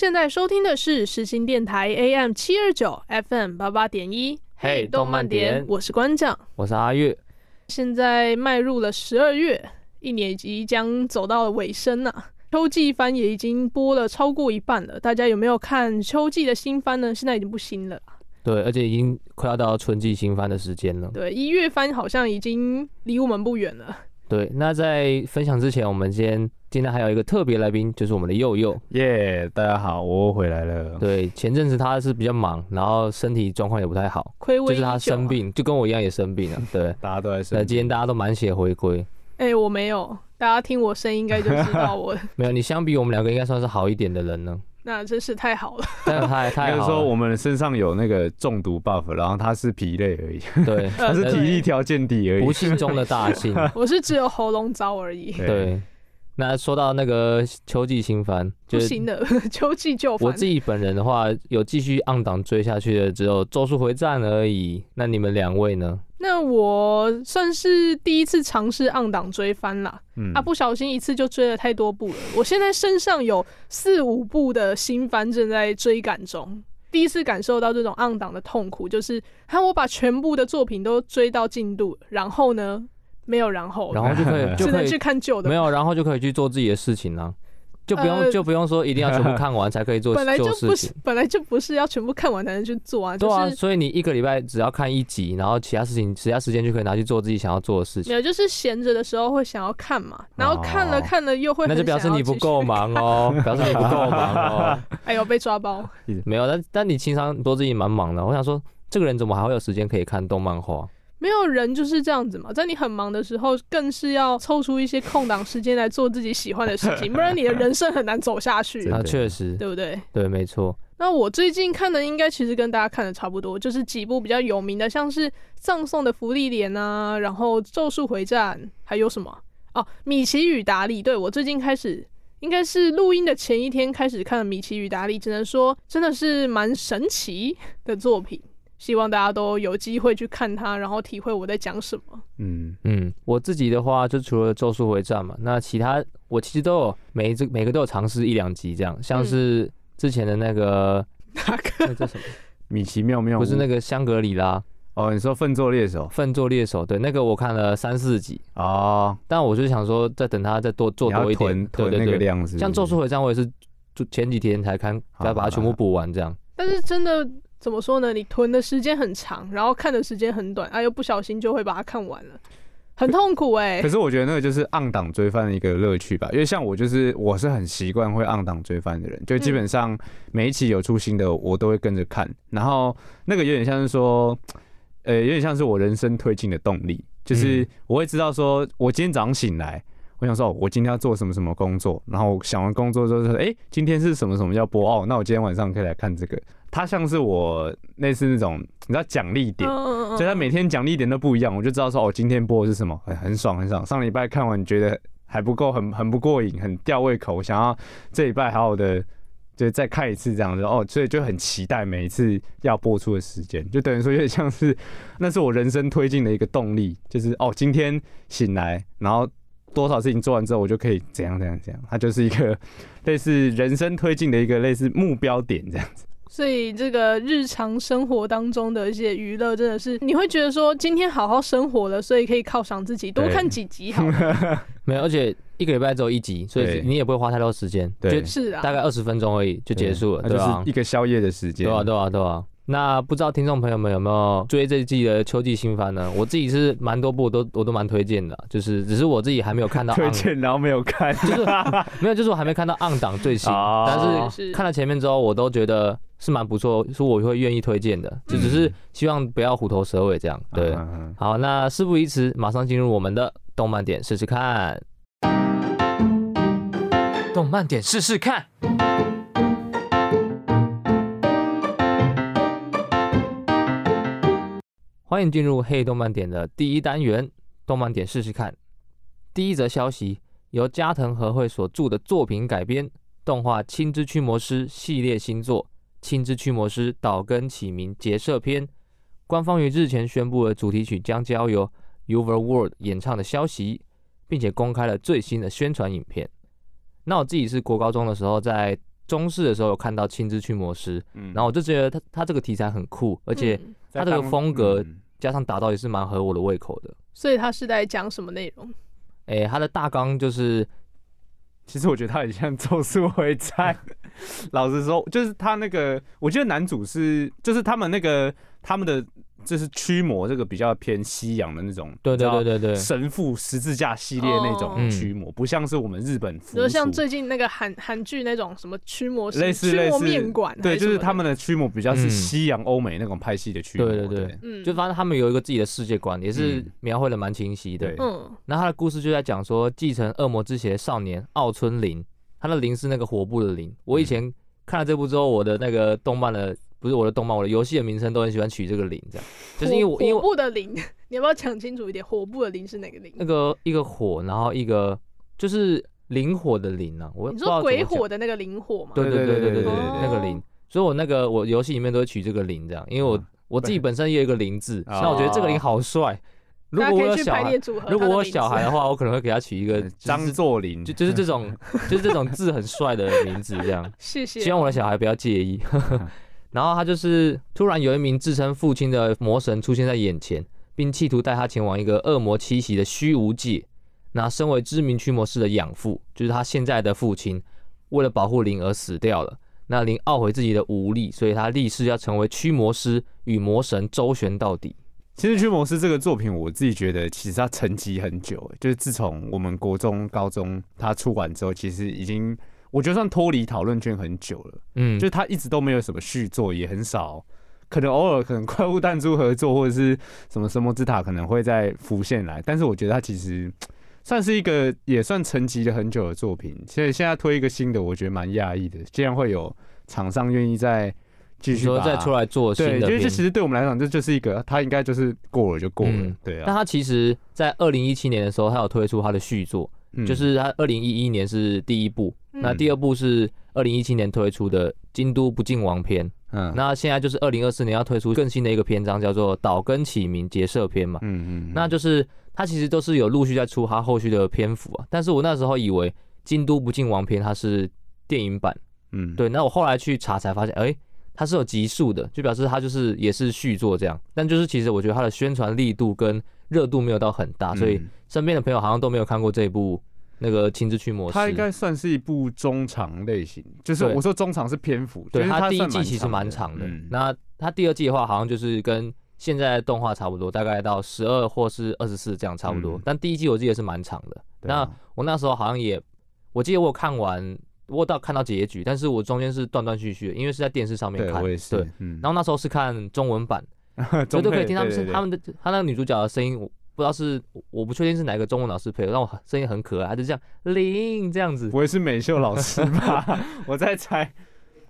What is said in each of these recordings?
现在收听的是世新电台 AM 七二九 FM 八八点一。嘿，动漫点，我是馆长，我是阿月。现在迈入了十二月，一年即将走到了尾声了、啊。秋季番也已经播了超过一半了，大家有没有看秋季的新番呢？现在已经不新了。对，而且已经快要到春季新番的时间了。对，一月番好像已经离我们不远了。对，那在分享之前，我们先今天还有一个特别来宾，就是我们的佑佑。耶，yeah, 大家好，我回来了。对，前阵子他是比较忙，然后身体状况也不太好，就是他生病，就跟我一样也生病了。对，大家都在生病。那今天大家都满血回归。哎、欸，我没有，大家听我声音应该就知道我 没有。你相比我们两个，应该算是好一点的人呢。那真是太好了，太太太好了。就是说我们身上有那个中毒 buff，然后他是疲累而已。对，他是体力条见底而已。不幸中的大幸。我是只有喉咙糟而已。对。那说到那个秋季新番，不行的秋季旧番。我自己本人的话，有继续 on 档追下去的只有《咒术回战》而已。那你们两位呢？那我算是第一次尝试 on 档追番啦。嗯啊，不小心一次就追了太多部了。我现在身上有四五部的新番正在追赶中。第一次感受到这种 on 档的痛苦，就是看我把全部的作品都追到进度，然后呢？没有然后，然后就可以就可以去看旧的，没有然后就可以去做自己的事情了，就不用、呃、就不用说一定要全部看完才可以做。本来就不是本来就不是要全部看完才能去做啊。对啊，所以你一个礼拜只要看一集，然后其他事情其他时间就可以拿去做自己想要做的事情。没有，就是闲着的时候会想要看嘛，然后看了看了又会那就表示你不够忙哦，表示你不够忙哦。哎呦，被抓包。没有，但但你平常多自己蛮忙的。我想说，这个人怎么还会有时间可以看动漫画？没有人就是这样子嘛，在你很忙的时候，更是要抽出一些空档时间来做自己喜欢的事情，不然你的人生很难走下去。那 确实，对不对？对，没错。那我最近看的应该其实跟大家看的差不多，就是几部比较有名的，像是《葬送的芙莉莲》啊，然后《咒术回战》，还有什么？哦，《米奇与达利》。对，我最近开始，应该是录音的前一天开始看了《米奇与达利》，只能说真的是蛮神奇的作品。希望大家都有机会去看它，然后体会我在讲什么。嗯嗯，我自己的话就除了《咒术回战》嘛，那其他我其实都有每一只每个都有尝试一两集这样，像是之前的那个那个那叫什么？米奇妙妙，不是那个香格里拉哦？你说《粪作猎手》？粪作猎手对，那个我看了三四集哦，但我就想说再等它再多做多一点，对那个量是，是。像《咒术回战》，我也是就前几天才看，要把它全部补完这样。但是真的。怎么说呢？你囤的时间很长，然后看的时间很短，啊，又不小心就会把它看完了，很痛苦哎、欸。可是我觉得那个就是 on 档追番的一个乐趣吧，因为像我就是我是很习惯会 on 档追番的人，就基本上每一期有出新的我都会跟着看，然后那个有点像是说，呃，有点像是我人生推进的动力，就是我会知道说我今天早上醒来。我想说，我今天要做什么什么工作，然后想完工作之后说，哎、欸，今天是什么什么叫播哦，那我今天晚上可以来看这个。它像是我类似那种，你知道奖励点，所以它每天奖励点都不一样，我就知道说，哦，今天播的是什么，很 很爽很爽。上礼拜看完觉得还不够，很很不过瘾，很吊胃口，想要这礼拜好好的就再看一次这样子哦，所以就很期待每一次要播出的时间，就等于说有点像是那是我人生推进的一个动力，就是哦，今天醒来，然后。多少事情做完之后，我就可以怎样怎样怎样，它就是一个类似人生推进的一个类似目标点这样子。所以这个日常生活当中的一些娱乐，真的是你会觉得说今天好好生活了，所以可以犒赏自己，多看几集好了。没有，而且一个礼拜只有一集，所以你也不会花太多时间，对，是啊，大概二十分钟而已就结束了，对吧？一个宵夜的时间，对啊，对啊，对啊。那不知道听众朋友们有没有追这一季的秋季新番呢？我自己是蛮多部都我都蛮推荐的，就是只是我自己还没有看到。推荐然后没有看，就是 没有，就是我还没看到 on 档最新，但是看了前面之后，我都觉得是蛮不错，是我会愿意推荐的，就只是希望不要虎头蛇尾这样。对，好，那事不宜迟，马上进入我们的动漫点试试看。动漫点试试看。欢迎进入黑动漫点的第一单元，动漫点试试看。第一则消息，由加藤和惠所著的作品改编动画《青之驱魔师》系列新作。《青之驱魔师岛根启明结社篇》官方于日前宣布了主题曲将交由 UVERworld 演唱的消息，并且公开了最新的宣传影片。那我自己是国高中的时候，在中视的时候有看到《青之驱魔师》，然后我就觉得他他这个题材很酷，而且他这个风格加上打造也是蛮合我的胃口的。所以他是在讲什么内容？哎，他的大纲就是。其实我觉得他很像《咒术回战》，老实说，就是他那个，我觉得男主是，就是他们那个他们的。就是驱魔这个比较偏西洋的那种，对对对对对，神父十字架系列那种驱魔，不像是我们日本，比如像最近那个韩韩剧那种什么驱魔，类似类似面馆，对，就是他们的驱魔比较是西洋欧美那种派系的驱魔，对对对，嗯，就发现他们有一个自己的世界观，也是描绘的蛮清晰的，嗯，那他的故事就在讲说，继承恶魔之血的少年奥村綾，他的綾是那个火部的綾，我以前看了这部之后，我的那个动漫的。不是我的动漫，我的游戏的名称都很喜欢取这个“綾”这样，就是因为我因为火部的綾，你要不要讲清楚一点？火部的綾是哪个綾？那个一个火，然后一个就是灵火的灵啊。我你说鬼火的那个灵火吗？对对对对对对对，那个灵。所以我那个我游戏里面都会取这个“綾”这样，因为我我自己本身也有一个“灵”字，那我觉得这个“綾”好帅。如果我有小孩，如果我有小孩的话，我可能会给他取一个张作霖，就就是这种就是这种字很帅的名字这样。谢谢。希望我的小孩不要介意。然后他就是突然有一名自称父亲的魔神出现在眼前，并企图带他前往一个恶魔栖息的虚无界。那身为知名驱魔师的养父，就是他现在的父亲，为了保护灵而死掉了。那灵懊悔自己的无力，所以他立誓要成为驱魔师，与魔神周旋到底。其实《驱魔师》这个作品，我自己觉得其实他沉寂很久，就是自从我们国中、高中他出完之后，其实已经。我觉得算脱离讨论圈很久了，嗯，就是他一直都没有什么续作，也很少，可能偶尔可能怪物弹珠合作或者是什么神魔之塔可能会再浮现来，但是我觉得他其实 算是一个也算沉寂了很久的作品，所以现在推一个新的，我觉得蛮讶异的，竟然会有厂商愿意再继续说再出来做新的，对，因为这其实对我们来讲，这就是一个他应该就是过了就过了，嗯、对啊。但他其实在二零一七年的时候，他有推出他的续作。就是他二零一一年是第一部，嗯、那第二部是二零一七年推出的《京都不敬王篇》。嗯，那现在就是二零二四年要推出更新的一个篇章，叫做《岛根启明结社篇》嘛。嗯嗯，那就是它其实都是有陆续在出它后续的篇幅啊。但是我那时候以为《京都不敬王篇》它是电影版，嗯，对。那我后来去查才发现，哎、欸，它是有集数的，就表示它就是也是续作这样。但就是其实我觉得它的宣传力度跟热度没有到很大，所以身边的朋友好像都没有看过这一部那个《亲自驱魔师》。它应该算是一部中长类型，就是我说中长是篇幅，对，它第一季其实蛮长的。那它第二季的话，好像就是跟现在的动画差不多，大概到十二或是二十四这样差不多。但第一季我记得是蛮长的。那我那时候好像也，我记得我有看完，我到看到结局，但是我中间是断断续续的，因为是在电视上面看。对，然后那时候是看中文版。绝 对可以听他们是他们的他那个女主角的声音，我不知道是我不确定是哪个中文老师配的，但我声音很可爱，他就这样铃这样子。不会是美秀老师吧？我在猜，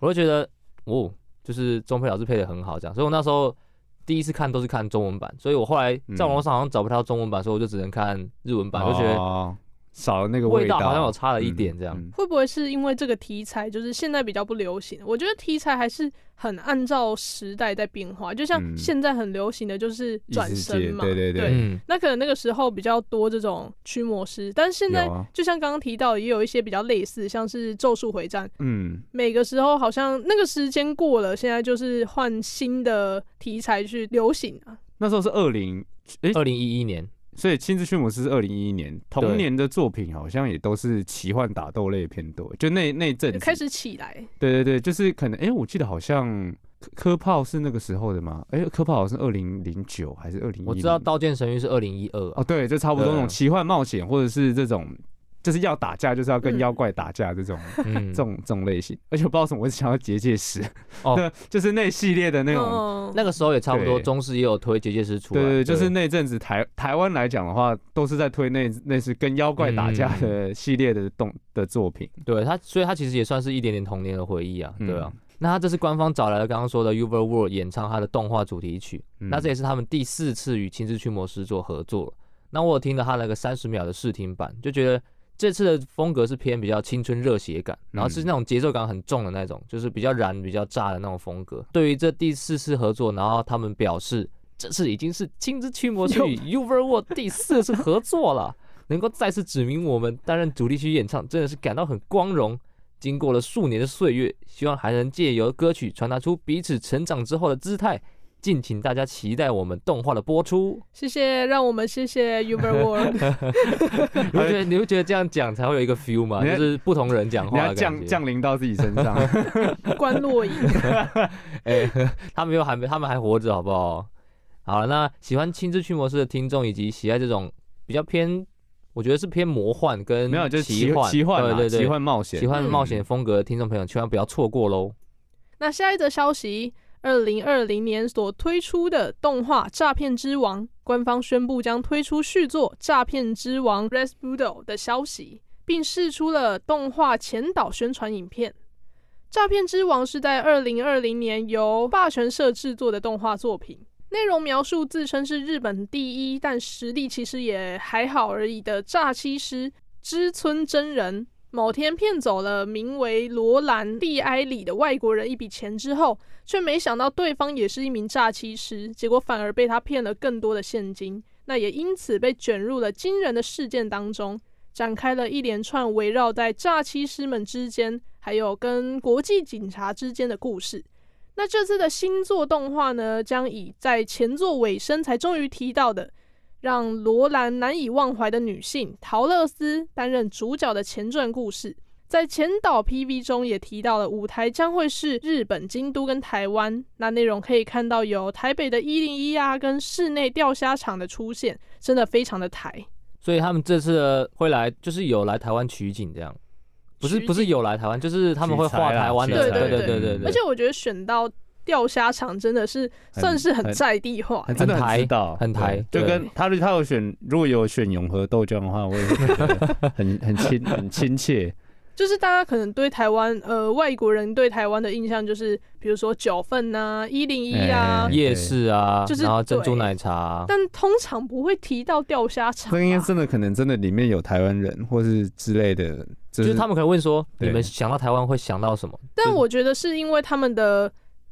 我就觉得哦，就是中配老师配的很好，这样。所以我那时候第一次看都是看中文版，所以我后来在网络上好像找不到中文版，所以我就只能看日文版，就觉得。少了那个味道，味道好像有差了一点，这样、嗯。嗯、会不会是因为这个题材就是现在比较不流行？我觉得题材还是很按照时代在变化，就像现在很流行的就是转身嘛，对对对，对，那可能那个时候比较多这种驱魔师，但是现在就像刚刚提到，也有一些比较类似，像是咒术回战，嗯，每个时候好像那个时间过了，现在就是换新的题材去流行啊。那时候是二零诶，二零一一年。所以《亲自驱魔师》是二零一一年同年的作品，好像也都是奇幻打斗类偏多。就那那阵开始起来，对对对，就是可能哎、欸，我记得好像科炮是那个时候的吗？哎、欸，科炮好像是二零零九还是二零？我知道《刀剑神域》是二零一二。哦，对，就差不多那种奇幻冒险，或者是这种就是要打架，就是要跟妖怪打架这种，嗯，这种这种类型。而且我不知道为什么，我只想要结界师，哦，就是那系列的那种。那个时候也差不多，中视也有推结界师出来。对对，就是那阵子台台湾来讲的话，都是在推那那是跟妖怪打架的系列的动的作品。对他，所以他其实也算是一点点童年的回忆啊，对啊。那他这是官方找来了刚刚说的 UVERworld 演唱他的动画主题曲，那这也是他们第四次与青之驱魔师做合作。那我有听了他那个三十秒的试听版，就觉得。这次的风格是偏比较青春热血感，然后是那种节奏感很重的那种，就是比较燃、比较炸的那种风格。对于这第四次合作，然后他们表示，这次已经是青之驱魔术 与 UVERworld 第四次合作了，能够再次指明我们担任主题曲演唱，真的是感到很光荣。经过了数年的岁月，希望还能借由歌曲传达出彼此成长之后的姿态。敬请大家期待我们动画的播出。谢谢，让我们谢谢 Uber World。你会觉得你会觉得这样讲才会有一个 feel 吗？就是不同人讲话，降降临到自己身上。关洛影。哎，他们又还没，他们还活着，好不好？好了，那喜欢青之驱魔师的听众，以及喜爱这种比较偏，我觉得是偏魔幻跟没有就是奇幻，奇幻，对对对，奇幻冒险，奇幻冒险风格的听众朋友，千万不要错过喽。那下一则消息。二零二零年所推出的动画《诈骗之王》官方宣布将推出续作《诈骗之王 Raspudo》的消息，并释出了动画前导宣传影片。《诈骗之王》是在二零二零年由霸权社制作的动画作品，内容描述自称是日本第一，但实力其实也还好而已的诈欺师知村真人。某天骗走了名为罗兰·蒂埃里的外国人一笔钱之后，却没想到对方也是一名诈欺师，结果反而被他骗了更多的现金。那也因此被卷入了惊人的事件当中，展开了一连串围绕在诈欺师们之间，还有跟国际警察之间的故事。那这次的新作动画呢，将以在前作尾声才终于提到的。让罗兰难以忘怀的女性陶乐斯担任主角的前传故事，在前导 PV 中也提到了舞台将会是日本京都跟台湾。那内容可以看到有台北的一零一啊，跟室内钓虾场的出现，真的非常的台。所以他们这次会来，就是有来台湾取景这样，不是不是有来台湾，就是他们会画台湾的。对对对对对。而且我觉得选到。钓虾场真的是算是很在地化，很知道，很台。就跟他他有选，如果有选永和豆浆的话，我也觉得 很很亲很亲切。就是大家可能对台湾呃外国人对台湾的印象就是，比如说九份呐、一零一啊、夜市啊，就是然后珍珠奶茶，但通常不会提到钓虾场。那应该真的可能真的里面有台湾人或是之类的，就是他们可能问说，你们想到台湾会想到什么？但我觉得是因为他们的。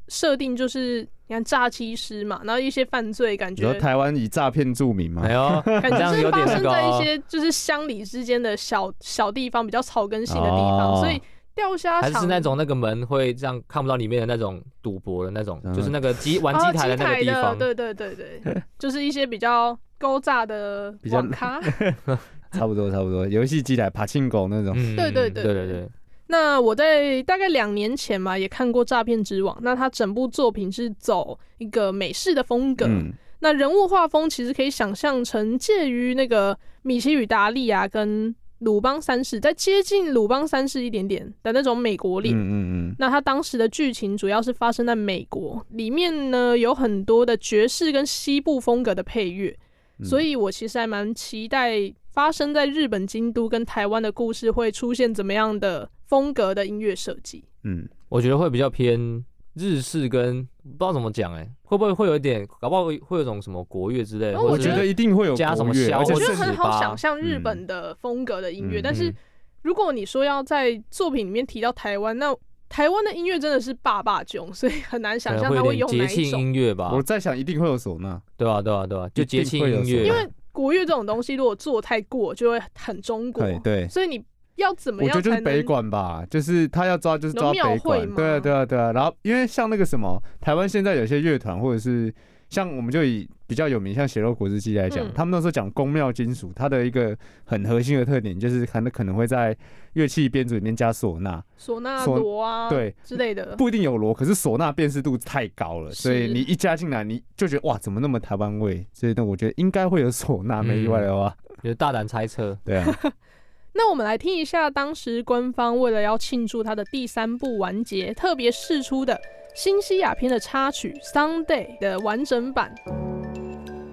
设定就是你看诈欺师嘛，然后一些犯罪感觉。台湾以诈骗著名嘛，哎呦，感觉是发生在一些就是乡里之间的小小地方，比较草根性的地方，所以钓虾场还是那种那个门会这样看不到里面的那种赌博的那种，就是那个机玩机台的那个地方。对对对对，就是一些比较勾诈的网咖，差不多差不多，游戏机台、爬青狗那种。对对对对对对。那我在大概两年前嘛，也看过《诈骗之王》。那他整部作品是走一个美式的风格，嗯、那人物画风其实可以想象成介于那个米奇与达利啊，跟鲁邦三世，在接近鲁邦三世一点点的那种美国脸。嗯嗯嗯。那他当时的剧情主要是发生在美国，里面呢有很多的爵士跟西部风格的配乐，嗯、所以我其实还蛮期待发生在日本京都跟台湾的故事会出现怎么样的。风格的音乐设计，嗯，我觉得会比较偏日式，跟不知道怎么讲，哎，会不会会有一点，搞不好会会有种什么国乐之类的。我觉得一定会有加什么小，我觉得很好想象日本的风格的音乐。但是如果你说要在作品里面提到台湾，那台湾的音乐真的是霸霸囧，所以很难想象他会用哪一种音乐吧。我在想，一定会有唢呐，对吧？对吧？对吧？就节庆音乐，因为国乐这种东西，如果做太过，就会很中国。对，所以你。要怎么样？我觉得就是北管吧，就是他要抓就是抓北管，对啊对啊对啊。然后因为像那个什么，台湾现在有些乐团或者是像我们就以比较有名像血肉果汁机来讲，嗯、他们那时候讲宫庙金属，它的一个很核心的特点就是可能可能会在乐器编组里面加唢呐、唢呐锣啊对。之类的，不一定有锣，可是唢呐辨识度太高了，所以你一加进来你就觉得哇怎么那么台湾味？所以呢，我觉得应该会有唢呐，没意外的话，就大胆猜测，对啊。那我们来听一下当时官方为了要庆祝它的第三部完结，特别释出的新西亚篇的插曲《Someday》的完整版。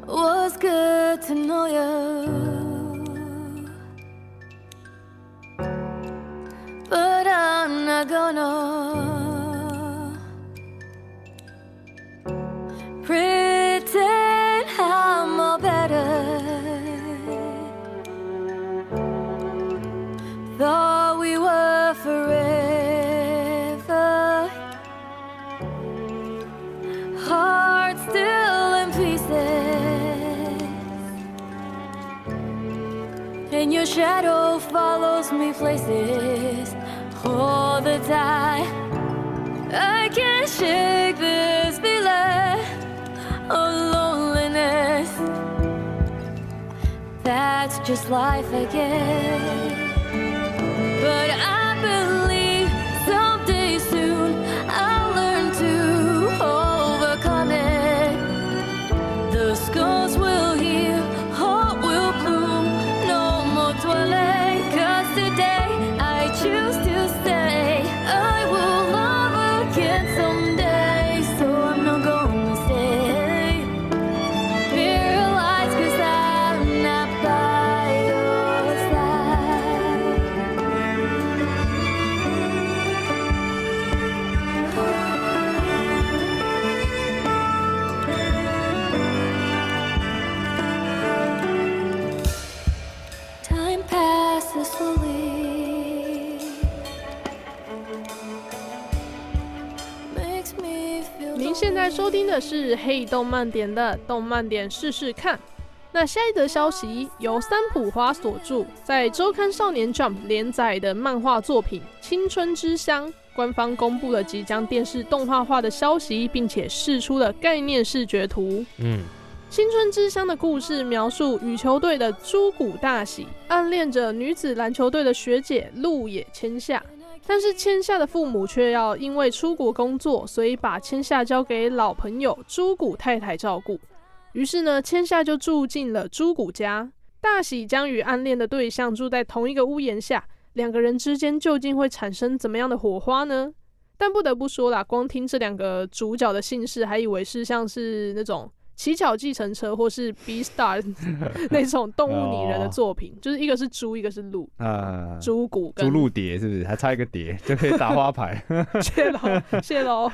Was good to know you, but I'm not gonna pretend Thought we were forever. Heart still in pieces. And your shadow follows me places all the time. I can't shake this feeling of loneliness. That's just life, guess. But I 是黑动漫点的动漫点试试看。那下一则消息由三浦花所著，在周刊少年 Jump 连载的漫画作品《青春之乡》官方公布了即将电视动画化的消息，并且释出了概念视觉图。嗯，青春之乡的故事描述羽球队的猪谷大喜暗恋着女子篮球队的学姐鹿野千夏，但是千夏的父母却要因为出国工作，所以把千夏交给老朋友朱古太太照顾。于是呢，千夏就住进了朱古家。大喜将与暗恋的对象住在同一个屋檐下，两个人之间究竟会产生怎么样的火花呢？但不得不说啦，光听这两个主角的姓氏，还以为是像是那种乞巧计程车或是 Beastars 那种动物拟人的作品，就是一个是猪，一个是鹿啊，猪谷跟猪鹿蝶是不是？还差一个蝶 就可以打花牌。谢喽，谢喽。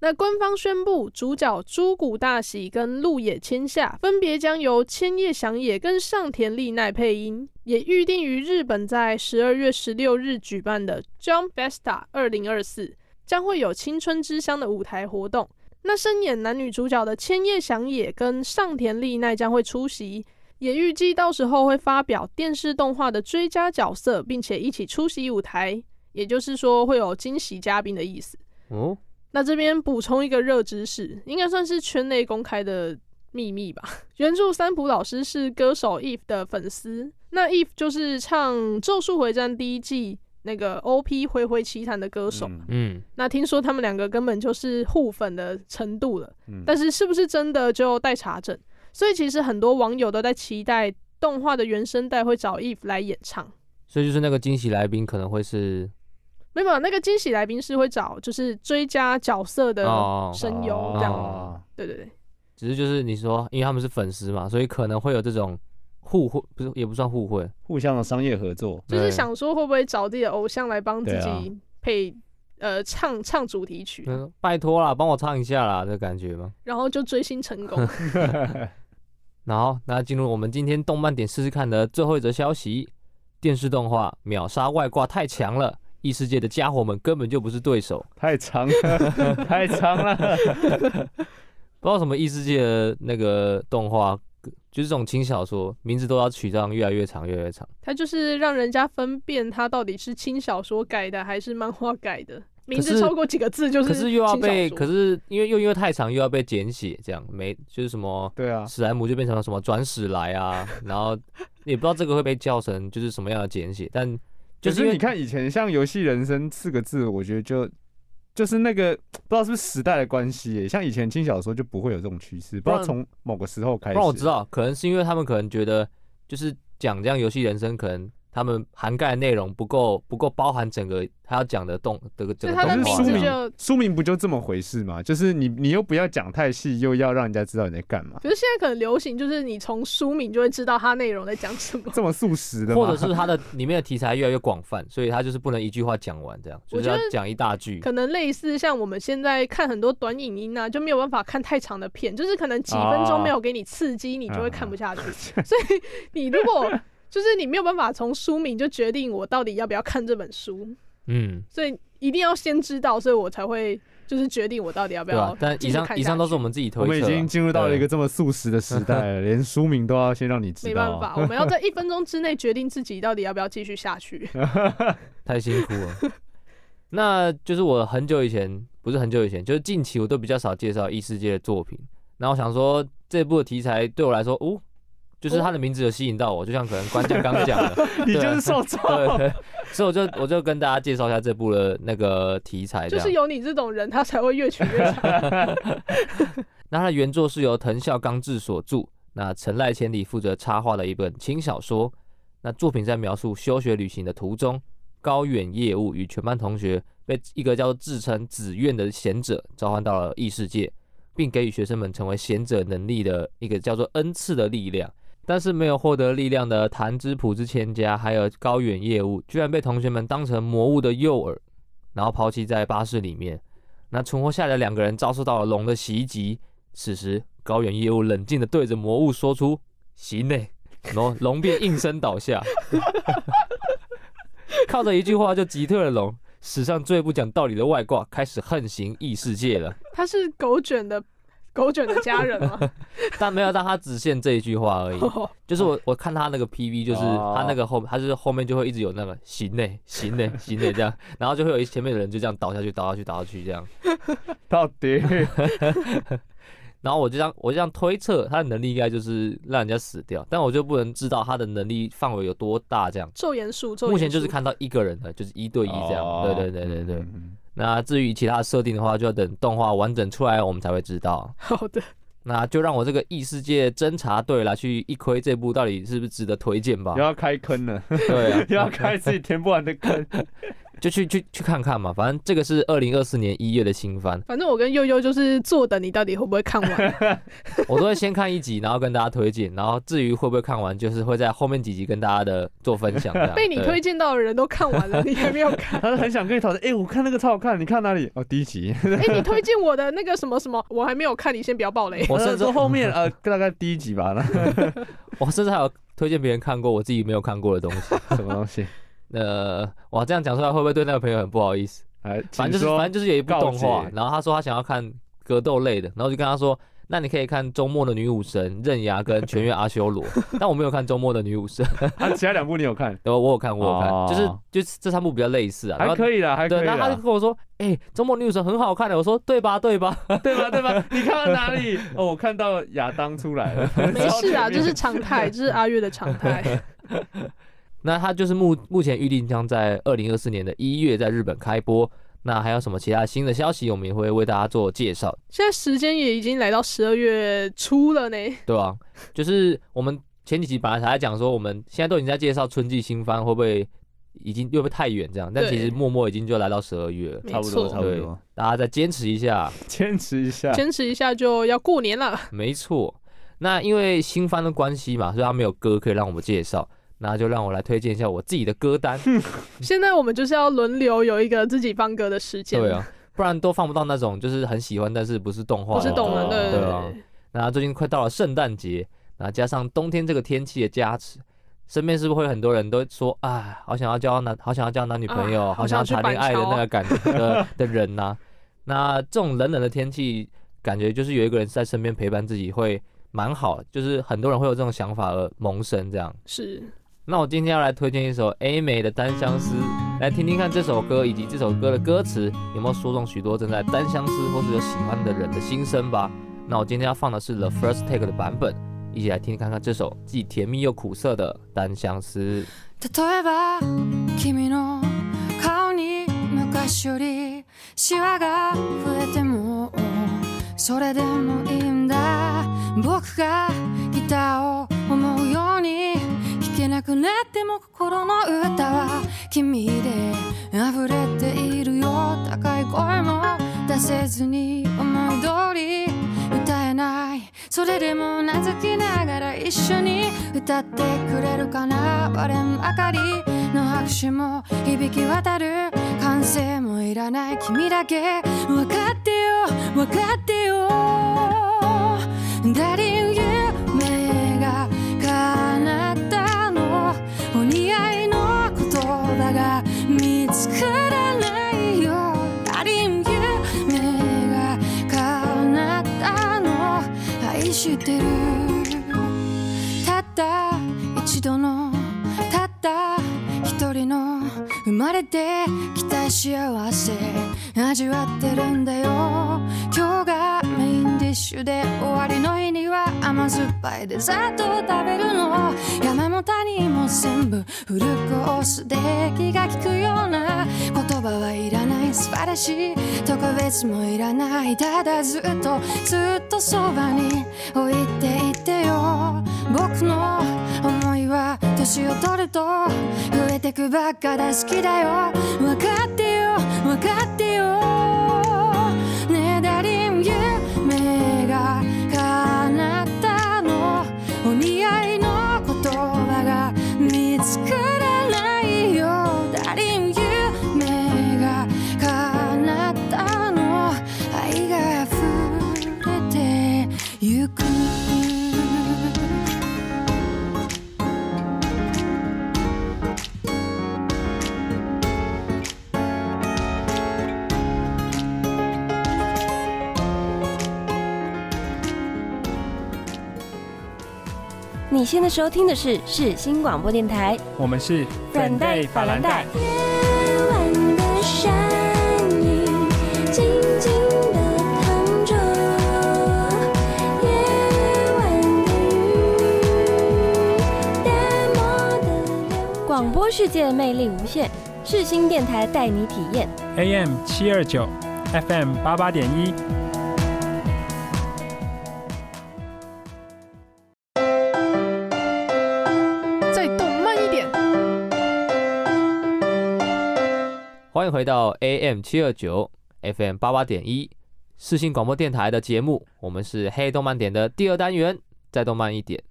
那官方宣布，主角猪谷大喜跟鹿野千夏分别将由千叶翔也跟上田丽奈配音，也预定于日本在十二月十六日举办的 Jump Festa 二零二四将会有青春之乡的舞台活动。那饰演男女主角的千叶翔也跟上田丽奈将会出席，也预计到时候会发表电视动画的追加角色，并且一起出席舞台，也就是说会有惊喜嘉宾的意思。哦。那这边补充一个热知识，应该算是圈内公开的秘密吧。原著三浦老师是歌手 Eve 的粉丝，那 Eve 就是唱《咒术回战》第一季那个 OP《灰灰奇谭》的歌手。嗯，那听说他们两个根本就是互粉的程度了，但是是不是真的就待查证。所以其实很多网友都在期待动画的原声带会找 Eve 来演唱。所以就是那个惊喜来宾可能会是。没有，那个惊喜来宾是会找就是追加角色的声优这样，哦，对对对。只是就是你说，因为他们是粉丝嘛，所以可能会有这种互惠，不是也不算互惠，互相的商业合作。就是想说会不会找自己的偶像来帮自己配、啊、呃唱唱主题曲？嗯、拜托啦，帮我唱一下啦，这感觉吗？然后就追星成功。然后那进入我们今天动漫点试试看的最后一则消息：电视动画秒杀外挂太强了。异世界的家伙们根本就不是对手，太长了，太长了。不知道什么异世界的那个动画，就是这种轻小说，名字都要取这样越来越长，越来越长。它就是让人家分辨它到底是轻小说改的还是漫画改的。名字超过几个字就是，可是又要被，可是因为又因为太长又要被简写，这样没就是什么对啊，史莱姆就变成了什么转史来啊，然后也不知道这个会被叫成就是什么样的简写，但。就是你看以前像游戏人生四个字，我觉得就就是那个不知道是不是时代的关系，像以前轻小说就不会有这种趋势，不知道从某个时候开始。我知道，可能是因为他们可能觉得就是讲这样游戏人生，可能他们涵盖的内容不够不够包含整个他要讲的动这个整个动画。书名书名不就这么回事吗？就是你你又不要讲太细，又要让人家知道你在干嘛。可是现在可能流行就是你从书名就会知道它内容在讲什么。这么速食的，或者是它的里面的题材越来越广泛，所以它就是不能一句话讲完这样，就是要讲一大句。可能类似像我们现在看很多短影音啊，就没有办法看太长的片，就是可能几分钟没有给你刺激，你就会看不下去。所以你如果就是你没有办法从书名就决定我到底要不要看这本书，嗯，所以一定要先知道，所以我才会就是决定我到底要不要。但以上以上都是我们自己推测，我们已经进入到了一个这么速食的时代了，连书名都要先让你知道。没办法，我们要在一分钟之内决定自己到底要不要继续下去。太辛苦了。那就是我很久以前，不是很久以前，就是近期我都比较少介绍异世界的作品。然后我想说，这部的题材对我来说，哦。就是他的名字有吸引到我，就像可能关将刚讲的，你就是受众，对，所以我就我就跟大家介绍一下这部的那个题材，就是有你这种人，他才会越取越长。那他的原作是由藤孝刚志所著，那陈赖千里负责插画的一本轻小说。那作品在描述休学旅行的途中，高远业务与全班同学被一个叫做自称紫苑的贤者召唤到了异世界，并给予学生们成为贤者能力的一个叫做恩赐的力量。但是没有获得力量的弹之浦之千家，还有高远业务，居然被同学们当成魔物的诱饵，然后抛弃在巴士里面。那存活下来的两个人遭受到了龙的袭击。此时，高远业务冷静地对着魔物说出“行内”，然后龙便应声倒下。靠着一句话就击退了龙，史上最不讲道理的外挂开始横行异世界了。他是狗卷的。狗卷的家人吗？但没有，但他只限这一句话而已。就是我我看他那个 PV，就是他那个后，他就是后面就会一直有那个行内行内行内这样，然后就会有一前面的人就这样倒下去倒下去倒下去这样。到底？然后我就这样我就这样推测，他的能力应该就是让人家死掉，但我就不能知道他的能力范围有多大这样。咒言术，目前就是看到一个人的，就是一对一这样。对对对对对。那至于其他设定的话，就要等动画完整出来，我们才会知道。好的，那就让我这个异世界侦察队来去一窥这部到底是不是值得推荐吧。又要开坑了，对啊，又要开自己填不完的坑。就去去去看看嘛，反正这个是二零二四年一月的新番。反正我跟悠悠就是坐等你到底会不会看完，我都会先看一集，然后跟大家推荐，然后至于会不会看完，就是会在后面几集跟大家的做分享。被你推荐到的人都看完了，你还没有看？他很想跟你讨论。哎、欸，我看那个超好看，你看哪里？哦，第一集。哎、欸，你推荐我的那个什么什么，我还没有看，你先不要爆雷。我甚至后面呃，大概第一集吧。我甚至还有推荐别人看过我自己没有看过的东西。什么东西？呃，哇这样讲出来会不会对那个朋友很不好意思？反正就是反正就是有一部动画，然后他说他想要看格斗类的，然后就跟他说，那你可以看周末的女武神刃牙跟全月阿修罗，但我没有看周末的女武神。啊，其他两部你有看？有，我有看，我有看，就是就是这三部比较类似啊，还可以啦，还可以。然后他就跟我说，哎，周末女武神很好看的，我说对吧，对吧，对吧，对吧？你看到哪里？哦，我看到亚当出来了。没事啊，这是常态，这是阿月的常态。那它就是目目前预定将在二零二四年的一月在日本开播。那还有什么其他新的消息，我们也会为大家做介绍。现在时间也已经来到十二月初了呢。对啊，就是我们前几集本来还在讲说，我们现在都已经在介绍春季新番，会不会已经又会太远这样？但其实默默已经就来到十二月了，差不多，差不多。大家再坚持一下，坚持一下，坚持一下就要过年了。没错。那因为新番的关系嘛，所以他没有歌可以让我们介绍。那就让我来推荐一下我自己的歌单。现在我们就是要轮流有一个自己放歌的时间。对啊，不然都放不到那种就是很喜欢但是不是动画。不是动漫，对对对，对啊。那最近快到了圣诞节，那加上冬天这个天气的加持，身边是不是会很多人都说，哎，好想要交男，好想要交男女朋友，啊、好想要谈恋爱的那个感觉的 的人呐、啊？那这种冷冷的天气，感觉就是有一个人在身边陪伴自己会蛮好，就是很多人会有这种想法而萌生这样。是。那我今天要来推荐一首 A 美的《单相思》，来听听看这首歌以及这首歌的歌词有没有说中许多正在单相思或是有喜欢的人的心声吧。那我今天要放的是 The First Take 的版本，一起来听听看看这首既甜蜜又苦涩的《单相思》。 なっても ねても心の歌は君で溢れているよ高い声も出せずに思い通り歌えないそれでも名付きながら一绪に歌ってくれるかな割れん明かりの拍手も响き渡る歓声もいらない君だけ分かってよ分かってよダリ生まれてきた幸せ味わってるんだよ。今日がメインディッシュで终わりの日には甘酸っぱいデザートを食べるの。山も谷も全部フルコースで気が利くような言叶はいらない素晴らしい。特别もいらない。ただずっとずっとそばに置いていてよ。仆の思いは年を取ると増えてくばっかだ好きだよ。分かってよ分かってよ。你现在收听的是世新广播电台。我们是粉黛法兰黛。广播世界魅力无限，世新电台带你体验。AM 七二九，FM 八八点一。回到 AM 七二九 FM 八八点一视新广播电台的节目，我们是黑动漫点的第二单元，再动漫一点。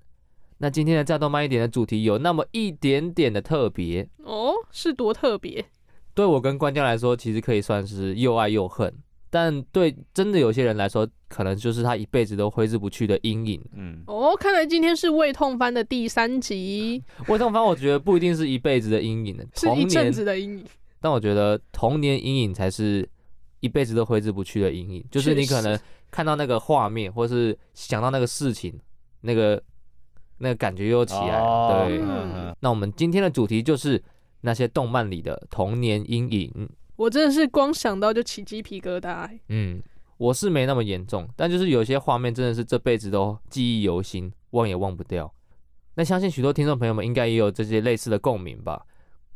那今天的再动漫一点的主题有那么一点点的特别，哦，是多特别？对我跟关将来说，其实可以算是又爱又恨，但对真的有些人来说，可能就是他一辈子都挥之不去的阴影。嗯，哦，看来今天是胃痛番的第三集，胃痛番我觉得不一定是一辈子的阴影的，是一阵子的阴影。但我觉得童年阴影才是一辈子都挥之不去的阴影，就是你可能看到那个画面，或是想到那个事情，那个那个感觉又起来。哦、对、嗯，那我们今天的主题就是那些动漫里的童年阴影。我真的是光想到就起鸡皮疙瘩、欸。嗯，我是没那么严重，但就是有些画面真的是这辈子都记忆犹新，忘也忘不掉。那相信许多听众朋友们应该也有这些类似的共鸣吧。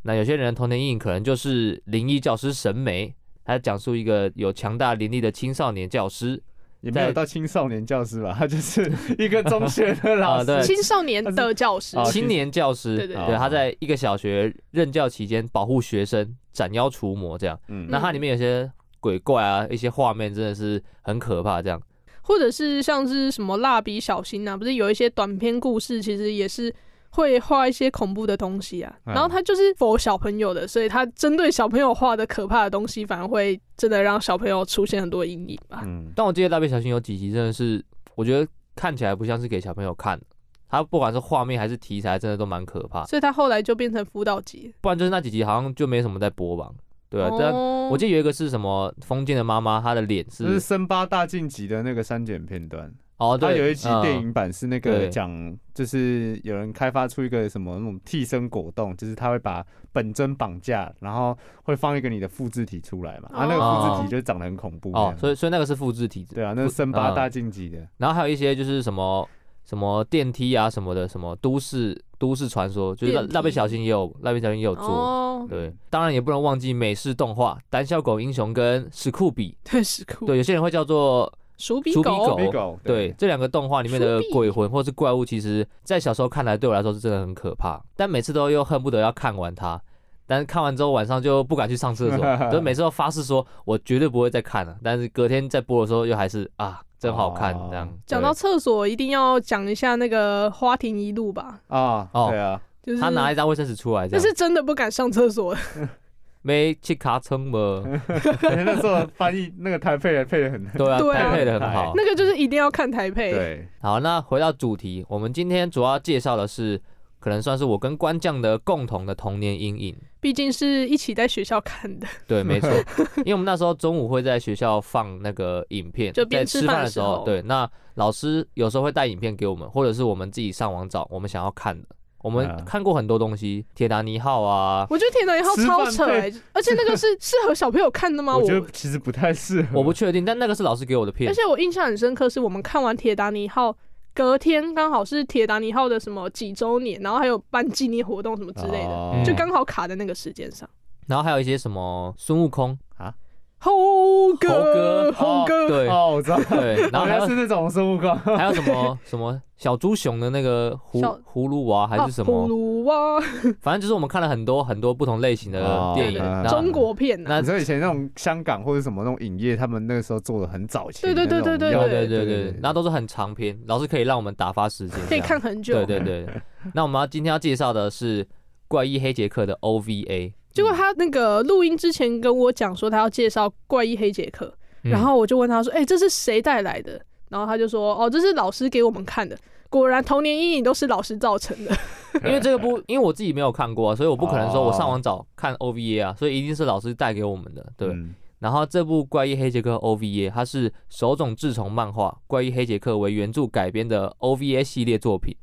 那有些人童年阴影可能就是灵异教师神眉，他讲述一个有强大灵力的青少年教师，也没有到青少年教师吧，他就是一个中学的 老师，啊、对，青少年的教师，青年教师，对对对，对，他在一个小学任教期间保护学生，斩妖除魔这样。嗯，那它里面有些鬼怪啊，一些画面真的是很可怕，这样。或者是像是什么蜡笔小新啊，不是有一些短篇故事，其实也是。会画一些恐怖的东西啊，然后他就是 for 小朋友的，所以他针对小朋友画的可怕的东西，反而会真的让小朋友出现很多阴影吧。嗯，但我记得蜡笔小新有几集真的是，我觉得看起来不像是给小朋友看的，他不管是画面还是题材，真的都蛮可怕。所以他后来就变成辅导集，不然就是那几集好像就没什么在播吧。对啊，但我记得有一个是什么封建的妈妈，她的脸是，是森巴大晋级的那个删减片段。哦，对，他有一集电影版是那个讲，就是有人开发出一个什么那种替身果冻，就是他会把本尊绑架，然后会放一个你的复制体出来嘛，啊，那个复制体就长得很恐怖哦，所以所以那个是复制体，对啊，那是森巴大晋级的，然后还有一些就是什么什么电梯啊什么的，什么都市都市传说，就是蜡蜡笔小新也有蜡笔小新也有做，对，当然也不能忘记美式动画胆小狗英雄跟史酷比，对史酷，对，有些人会叫做。鼠比狗，鼠比狗对，这两个动画里面的鬼魂或是怪物，其实在小时候看来对我来说是真的很可怕，但每次都又恨不得要看完它，但是看完之后晚上就不敢去上厕所，就每次都发誓说我绝对不会再看了，但是隔天在播的时候又还是啊，真好看哦。这样。讲到厕所，一定要讲一下那个花亭一路吧，啊，哦。对啊，就是他拿一张卫生纸出来，这是真的不敢上厕所的，没去卡称吗？那时候翻译那个台配的配的很对啊，对啊搭配的很好。那个就是一定要看台配。对，好，那回到主题，我们今天主要介绍的是，可能算是我跟关将的共同的童年阴影。毕竟是一起在学校看的，对，没错，因为我们那时候中午会在学校放那个影片，就在吃饭的时候对，那老师有时候会带影片给我们，或者是我们自己上网找我们想要看的。我们嗯看过很多东西，铁达尼号啊，我觉得《铁达尼号》超扯而且那个是 适合小朋友看的吗？我我觉得其实不太适合。我不确定，但那个是老师给我的片而。且我印象很深刻，是我们看完《铁达尼号》，隔天刚好是《铁达尼号》的什么几周年，然后还有办纪念活动什么之类的，哦就刚好卡在那个时间上。然后还有一些什么孙悟空，猴哥，猴哥猴哥，对哦，我知道，对，然后还有是那种孙悟空，还有什么？什么小猪熊的那个葫葫芦娃还是什么？葫，芦娃，反正就是我们看了很多很多不同类型的哦电影，嗯然后中国片啊，那你知道以前那种香港或者什么那种影业，他们那个时候做的很早期对对对对，对对对对对，然后都是很长篇，老师可以让我们打发时间，可以看很久。对对对，那我们要今天要介绍的是《怪医黑杰克》的 OVA，结果他那个录音之前跟我讲说他要介绍《怪异黑杰克》，嗯然后我就问他说：“哎、这是谁带来的？”然后他就说：“哦，这是老师给我们看的。”果然童年阴影都是老师造成的。因为这个不，因为我自己没有看过啊，所以我不可能说我上哦网找看 OVA 啊，所以一定是老师带给我们的。对，嗯然后这部《怪异黑杰克》OVA，它是手冢治虫漫画《怪异黑杰克》为原著改编的 OVA 系列作品。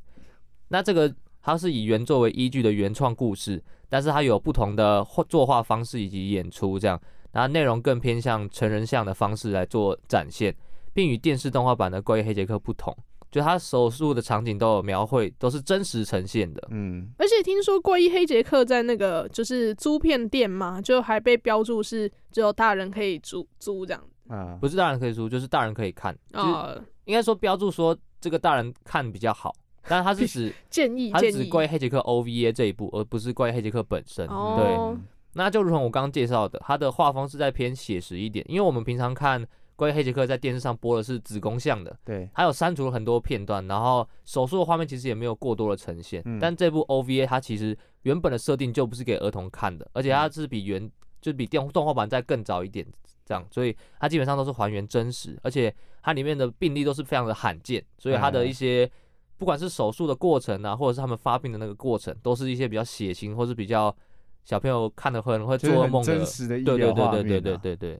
那这个它是以原作为依据的原创故事，但是它有不同的画作画方式以及演出，这样，然后内容更偏向成人向的方式来做展现，并与电视动画版的《怪医黑杰克》不同。就他手术的场景都有描绘，都是真实呈现的。嗯，而且听说《怪医黑杰克》在那个就是租片店嘛，就还被标注是只有大人可以租租这样。啊，不是大人可以租，就是大人可以看。就是啊、应该说标注说这个大人看比较好，但是它是指 建议建它是指《怪医议。黑杰克》OVA 这一部，而不是《怪医黑杰克》本身。对，哦，那就如同我刚刚介绍的，它的画风是在偏写实一点，因为我们平常看《关于黑杰克》在电视上播的是子宫像的，对，还有删除了很多片段，然后手术的画面其实也没有过多的呈现。嗯但这部 OVA 它其实原本的设定就不是给儿童看的，而且它是比原就是比电动画版再更早一点这样，所以它基本上都是还原真实，而且它里面的病例都是非常的罕见，所以它的一些不管是手术的过程啊，或者是他们发病的那个过程，都是一些比较血腥或是比较小朋友看的可能会做噩梦的真。实的医对对疗画面对对对对啊对对，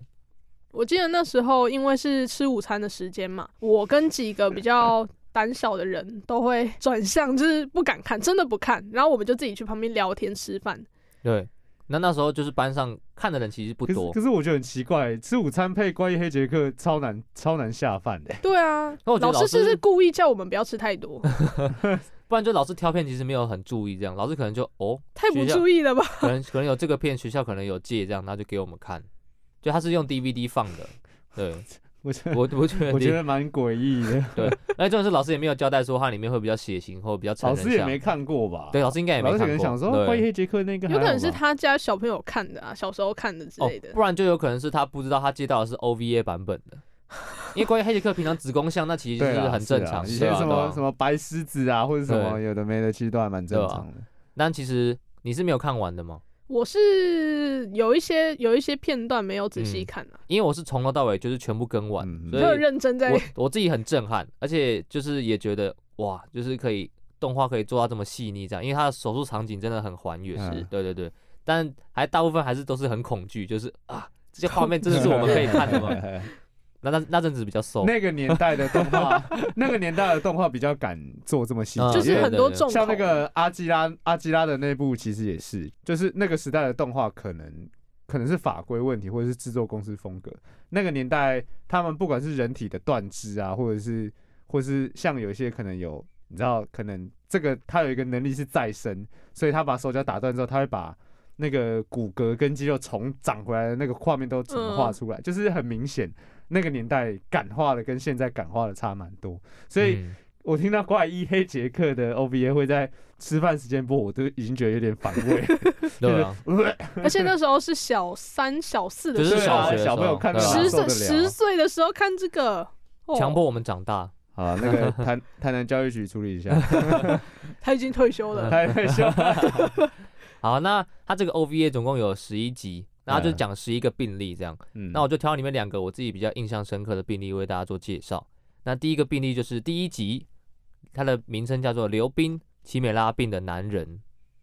我记得那时候因为是吃午餐的时间嘛，我跟几个比较胆小的人都会转向，就是不敢看，真的不看。然后我们就自己去旁边聊天吃饭。对，那那时候就是班上看的人其实不多可是可，是我觉得很奇怪，吃午餐配怪医黑杰克超难超难下饭的。对啊，那我觉得老师老师是不是故意叫我们不要吃太多？不然就老师挑片其实没有很注意，这样老师可能就哦，太不注意了吧？可能可能有这个片，学校可能有借这样，然后就给我们看，就他是用 DVD 放的，对 我觉得我觉得，我觉得蛮诡异的，对，那重点是老师也没有交代说它里面会比较血腥或比较成老人向师也没看过吧？对，老师应该也没老师可看过，能想说怪医对黑杰克那个有可能是他家小朋友看的啊，小时候看的之哦类的，。不然就有可能是他不知道他接到的是 OVA 版本的，因为关于黑杰克平常子宫像那其实是很正常，以前什么什么白狮子啊，或者什么有的没的，其实都还蛮正常的。但其实你是没有看完的吗？我是有一些有一些片段没有仔细嗯看啊，因为我是从头到尾就是全部跟完，嗯所没有以认真在我我自己很震撼，而且就是也觉得哇，就是可以动画可以做到这么细腻这样，因为它的手术场景真的很还原，嗯对对对，但还大部分还是都是很恐惧，就是啊，这些画面真的是我们可以看的吗？那那那阵子比较瘦，那个年代的动画，那个年代的动画比较敢做这么细就是很多重像那个阿基拉阿基拉的那部，其实也是，就是那个时代的动画可能可能是法规问题，或者是制作公司风格。那个年代，他们不管是人体的断肢啊，或者是或是像有一些可能有，你知道，可能这个他有一个能力是再生，所以他把手脚打断之后，他会把那个骨骼跟肌肉重长回来的那个画面都整个画出来，就是很明显。那个年代感化的跟现在感化的差蛮多，所以。嗯我听到怪医黑杰克的 OVA 会在吃饭时间播，我都已经觉得有点反胃。对啊，而且那时候是小三、小四的时候，小朋友看到十岁十岁的时候看这个，哦强迫我们长大。啊，那个台 台南教育局处理一下，他已经退休了。他退休了。好，那他这个 OVA 总共有十一集，然后就讲十一个病例这样。嗯那我就挑里面两个我自己比较印象深刻的病例为大家做介绍。那第一个病例就是第一集。它的名称叫做刘冰，奇美拉病的男人。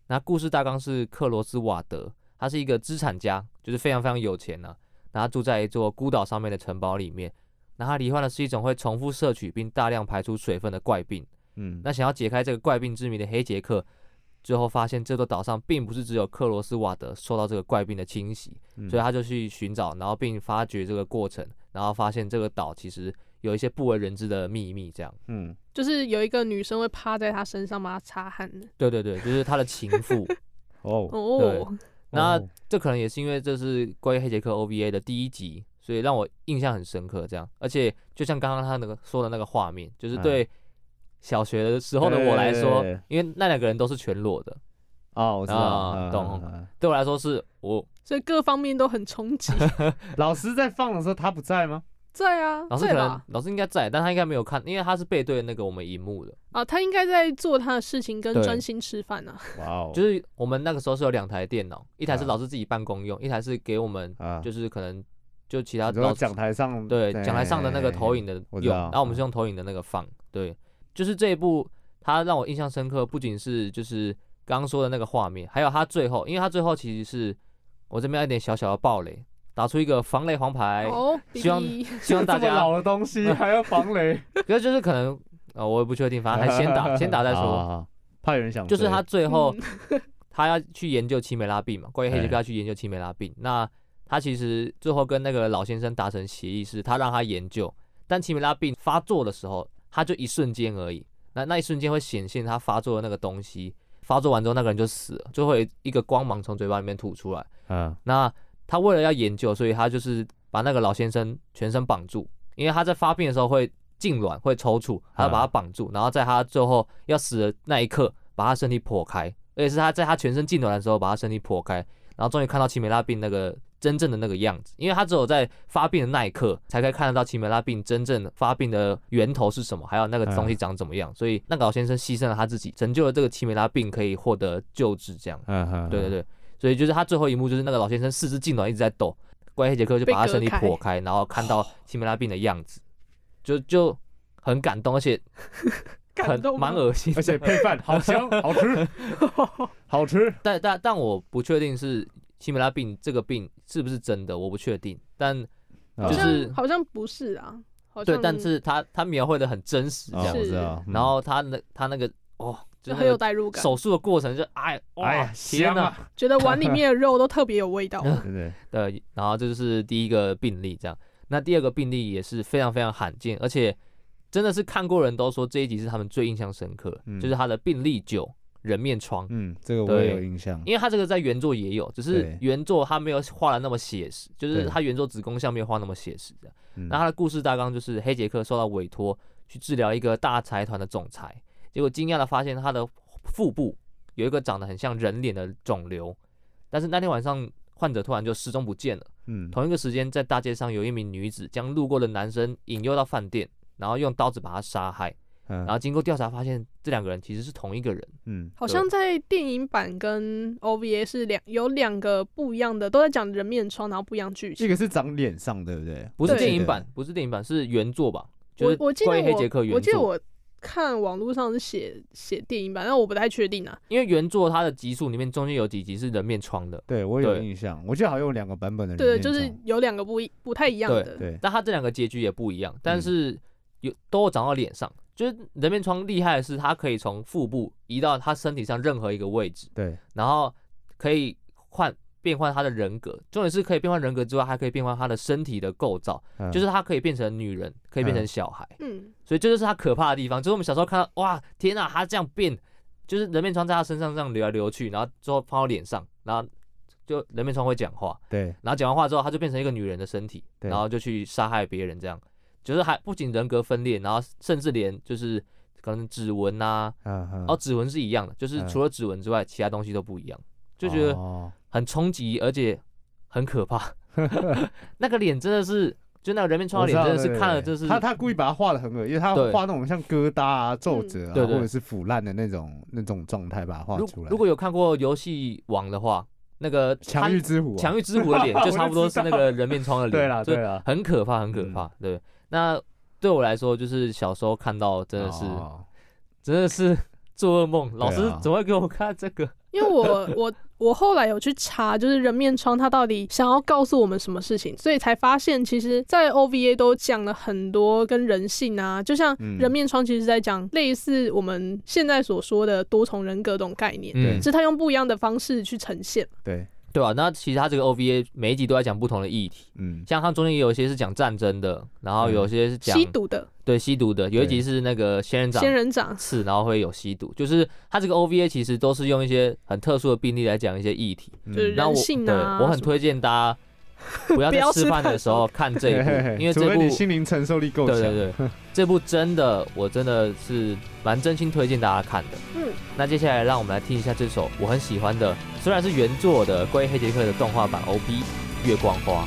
那故事大纲是克罗斯瓦德，他是一个资产家，就是非常非常有钱呐、啊。那他住在一座孤岛上面的城堡里面。那他罹患的是一种会重复摄取并大量排出水分的怪病。嗯，那想要解开这个怪病之谜的黑杰克，最后发现这座岛上并不是只有克罗斯瓦德受到这个怪病的侵袭，嗯所以他就去寻找，然后并发掘这个过程，然后发现这个岛其实。有一些不为人知的秘密，这样，嗯，就是有一个女生会趴在他身上帮他擦汗的。对对对，就是他的情妇。哦哦，那这可能也是因为这是关于黑杰克 OVA 的第一集，所以让我印象很深刻。这样，而且就像刚刚他那个说的那个画面，就是对小学的时候的我来说，因为那两个人都是全裸的。哦，我知道，懂。对我来说是我，所以各方面都很冲击。老师在放的时候，他不在吗？在啊，老师可能老师应该在，但他应该没有看，因为他是背对那个我们荧幕的啊，他应该在做他的事情跟专心吃饭呢。哇哦，就是我们那个时候是有两台电脑，一台是老师自己办公用，一台是给我们，就是可能就其他老讲台上对讲台上的那个投影的用，然后我们是用投影的那个放，对，就是这一部他让我印象深刻，不仅是就是刚刚说的那个画面，还有他最后，因为他最后其实是我这边有点小小的暴雷。打出一个防雷黄牌，哦、希望希望大家老的东西 还要防雷，可是就是可能啊、呃，我也不确定，反正还先打先打再说，好好好怕有人想。就是他最后、嗯、他要去研究奇美拉病嘛，关于黑杰克要去研究奇美拉病，那他其实最后跟那个老先生达成协议，是他让他研究，但奇美拉病发作的时候，他就一瞬间而已，那那一瞬间会显现他发作的那个东西，发作完之后那个人就死了，就会一个光芒从嘴巴里面吐出来，嗯，那。他为了要研究，所以他就是把那个老先生全身绑住，因为他在发病的时候会痉挛、会抽搐，他要把他绑住，然后在他最后要死的那一刻，把他身体剖开，而且是他在他全身痉挛的时候把他身体剖开，然后终于看到奇美拉病那个真正的那个样子，因为他只有在发病的那一刻才可以看得到奇美拉病真正发病的源头是什么，还有那个东西长怎么样，所以那个老先生牺牲了他自己，拯救了这个奇美拉病可以获得救治，这样，嗯对对对。所以就是他最后一幕，就是那个老先生四肢痉挛，一直在抖，怪黑杰克就把他身体剖开，然后看到奇美拉病的样。子，就就很感动，而且 很蛮恶心，而且配饭好香，好吃，好吃。但但但我不确定是奇美拉病这个病是不是真的，我不确定。但就是好像不是啊，对，但是他他描绘的很真实，这样子。然后他那他那个哦。就很有代入感。手术的过程就哎哇天哪，觉得碗里面的肉都特别有味道。对对对，然后这就是第一个病例，这样。那第二个病例也是非常非常罕见，而且真的是看过人都说这一集是他们最印象深刻，就是他的病例九人面疮。嗯，这个我也有印象，因为他这个在原作也有，只是原作他没有画的那么写实，就是他原作子宫像没有画那么写实的。那他的故事大纲就是黑杰克受到委托去治疗一个大财团的总裁。结果惊讶的发现，他的腹部有一个长得很像人脸的肿瘤，但是那天晚上患者突然就失踪不见了。嗯，同一个时间，在大街上有一名女子将路过的男生引诱到饭店，然后用刀子把他杀害。嗯，然后经过调查发现，这两个人其实是同一个人。嗯，好像在电影版跟 OVA 是两有两个不一样的，都在讲人面疮，然后不一样剧情。这个是长脸上，对不对？不是电影版，不是电影版，是原作吧？我我记得黑杰克原作，我记得我。看网络上是写写电影版，但我不太确定啊。因为原作它的集数里面中间有几集是人面疮的，对我有印象。我记得好像有两个版本的人对，就是有两个不一不太一样的。对，但它这两个结局也不一样，但是有都长到脸上。就是人面疮厉害的是，它可以从腹部移到他身体上任何一个位置，对，然后可以换。变换他的人格，重点是可以变换人格之外，还可以变换他的身体的构造，嗯、就是他可以变成女人，可以变成小孩。嗯，所以这就是他可怕的地方。就是我们小时候看到，哇，天哪，他这样变，就是人面疮在他身上这样流来流去，然后之后放到脸上，然后就人面疮会讲话，对，然后讲完话之后，他就变成一个女人的身体，然后就去杀害别人，这样，就是还不仅人格分裂，然后甚至连就是可能指纹呐、啊，然后指纹是一样的，就是除了指纹之外，其他东西都不一样，就觉得很冲击，而且很可怕。那个脸真的是。就那个人面疮的脸真的是看了，就是他他故意把它画的很恶，因为他画那种像疙瘩啊、皱褶啊，或者是腐烂的那种那种状态，把它画出来。如果有看过游戏王的话，那个强欲之虎，强欲之虎的脸就差不多是那个人面疮的脸，对啦对啦，很可怕，很可怕。对，那对我来说，就是小时候看到真的是，真的是做噩梦。老师怎么会给我看这个？因为我我我后来有去查，就是人面疮它到底想要告诉我们什么事情，所以才发现，其实，在 OVA 都讲了很多跟人性啊，就像人面疮，其实在讲类似我们现在所说的多重人格这种概念，嗯，是他用不一样的方式去呈现，对。对啊，那其实他这个 OVA 每一集都在讲不同的议题，嗯，像他中间也有一些是讲战争的，然后有些是讲吸毒的，对，吸毒的，有一集是那个仙人掌，仙人掌刺，然后会有吸毒，就是他这个 OVA 其实都是用一些很特殊的病例来讲一些议题，就是人性啊，对，我很推荐大家。不要在吃饭的时候看这一部，因为这部心灵承受力够强。对对对，这部真的，我真的是蛮真心推荐大家看的。嗯，那接下来让我们来听一下这首我很喜欢的，虽然是原作的关于黑杰克的动画版 OP《月光花》。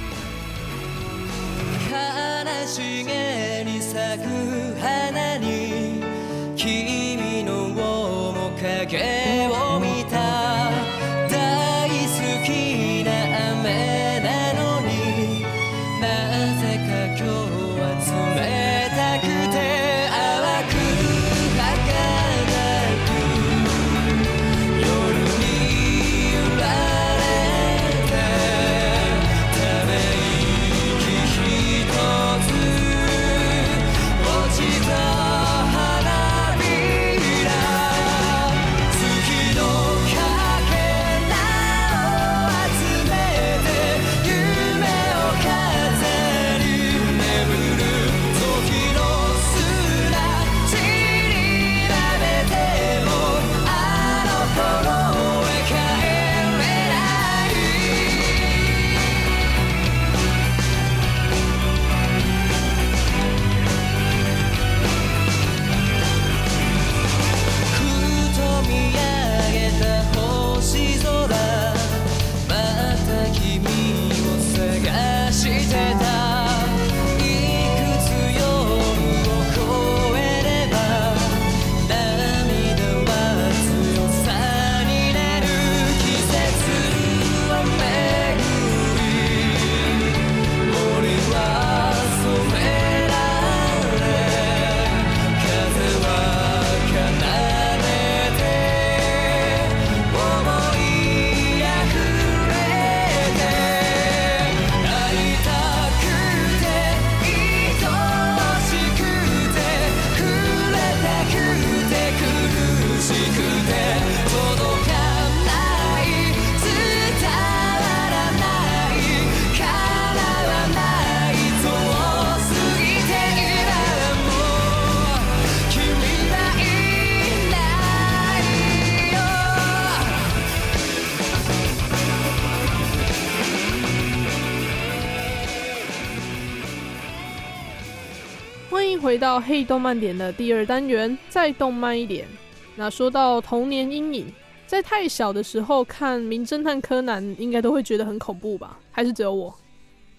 黑动漫点的第二单元，再动漫一点。那说到童年阴影，在太小的时候看《名侦探柯南》，应该都会觉得很恐怖吧？还是只有我？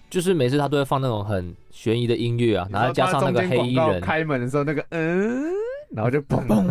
就是每次他都会放那种很悬疑的音乐啊，然后加上那个黑衣人开门的时候，那个嗯，然后就砰砰，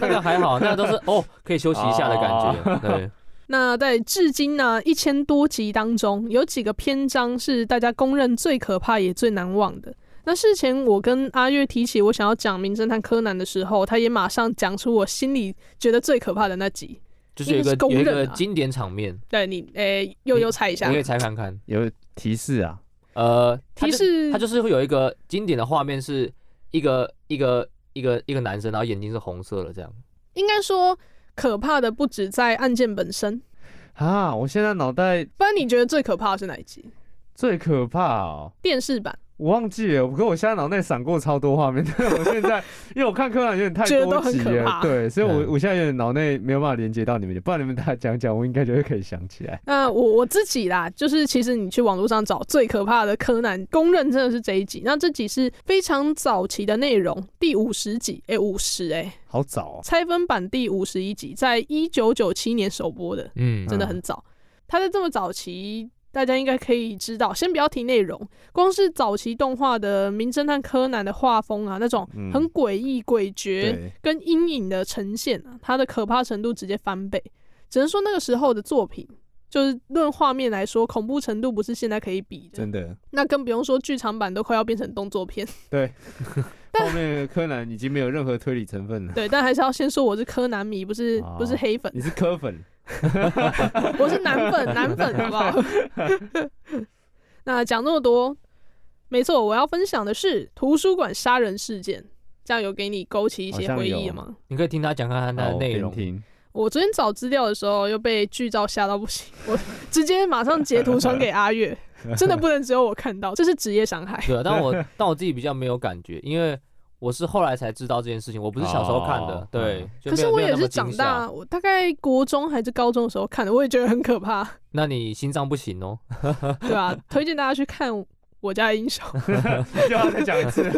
那个还好，那个都是哦，可以休息一下的感觉。对。那在至今呢一千多集当中，有几个篇章是大家公认最可怕也最难忘的。那事前我跟阿月提起我想要讲《名侦探柯南》的时候，他也马上讲出我心里觉得最可怕的那集，就是有一个是、啊、有一个经典场面。对你，诶、欸，悠悠猜一下，你可以猜看看，有提示啊？呃，提示，他就是会有一个经典的画面，是一个一个一个一个男生，然后眼睛是红色的，这样。应该说，可怕的不止在案件本身啊！我现在脑袋，不然你觉得最可怕的是哪一集？最可怕哦，电视版我忘记了，不过我现在脑内闪过超多画面，但 是我现在因为我看柯南有点太多集了，对，所以我我现在有点脑内没有办法连接到你们，不然你们大家讲讲，我应该就会可以想起来。那我我自己啦，就是其实你去网络上找最可怕的柯南，公认真的是这一集。那这集是非常早期的内容，第五十集，哎、欸，五十哎，好早、哦，拆分版第五十一集，在一九九七年首播的，嗯，真的很早。他在这么早期。大家应该可以知道，先不要提内容，光是早期动画的《名侦探柯南》的画风啊，那种很诡异、诡谲跟阴影的呈现啊，它的可怕程度直接翻倍。只能说那个时候的作品，就是论画面来说，恐怖程度不是现在可以比的。真的，那更不用说剧场版都快要变成动作片。对，后面柯南已经没有任何推理成分了。对，但还是要先说我是柯南迷，不是不是黑粉。你是柯粉。我是男粉，男粉好不好？那讲那么多，没错，我要分享的是图书馆杀人事件，这样有给你勾起一些回忆吗？你可以听他讲看看他的内容。我昨天找资料的时候又被剧照吓到不行，我直接马上截图传给阿月，真的不能只有我看到，这是职业伤害。对，但我但我自己比较没有感觉，因为。我是后来才知道这件事情，我不是小时候看的，对。可是我也是长大，我大概国中还是高中的时候看的，我也觉得很可怕。那你心脏不行哦，对吧？推荐大家去看《我家的英雄》，又要再讲一次。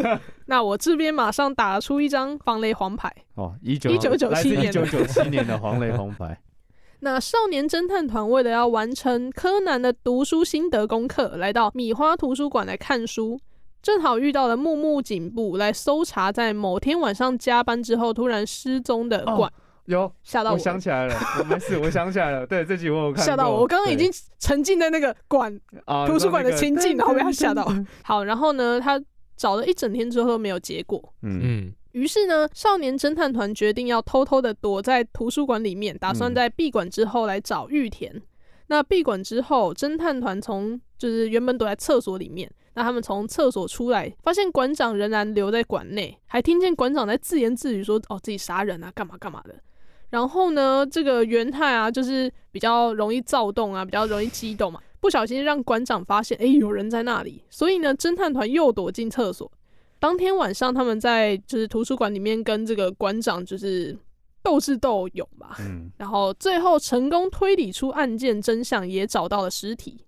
那我这边马上打出一张防雷黄牌哦，一九一九九七年，一九九七年的防雷黄牌。那少年侦探团为了要完成柯南的读书心得功课，来到米花图书馆来看书。正好遇到了木木警部来搜查，在某天晚上加班之后突然失踪的馆。有吓到我，我想起来了，我没事，我想起来了。对，这集我有看。吓到我，我刚刚已经沉浸在那个馆图书馆的情境，然后被他吓到。好，然后呢，他找了一整天之后都没有结果。嗯嗯。于是呢，少年侦探团决定要偷偷的躲在图书馆里面，打算在闭馆之后来找玉田。那闭馆之后，侦探团从就是原本躲在厕所里面。那他们从厕所出来，发现馆长仍然留在馆内，还听见馆长在自言自语说：“哦，自己杀人啊，干嘛干嘛的。”然后呢，这个元太啊，就是比较容易躁动啊，比较容易激动嘛，不小心让馆长发现，哎，有人在那里。所以呢，侦探团又躲进厕所。当天晚上，他们在就是图书馆里面跟这个馆长就是斗智斗勇吧。嗯。然后最后成功推理出案件真相，也找到了尸体。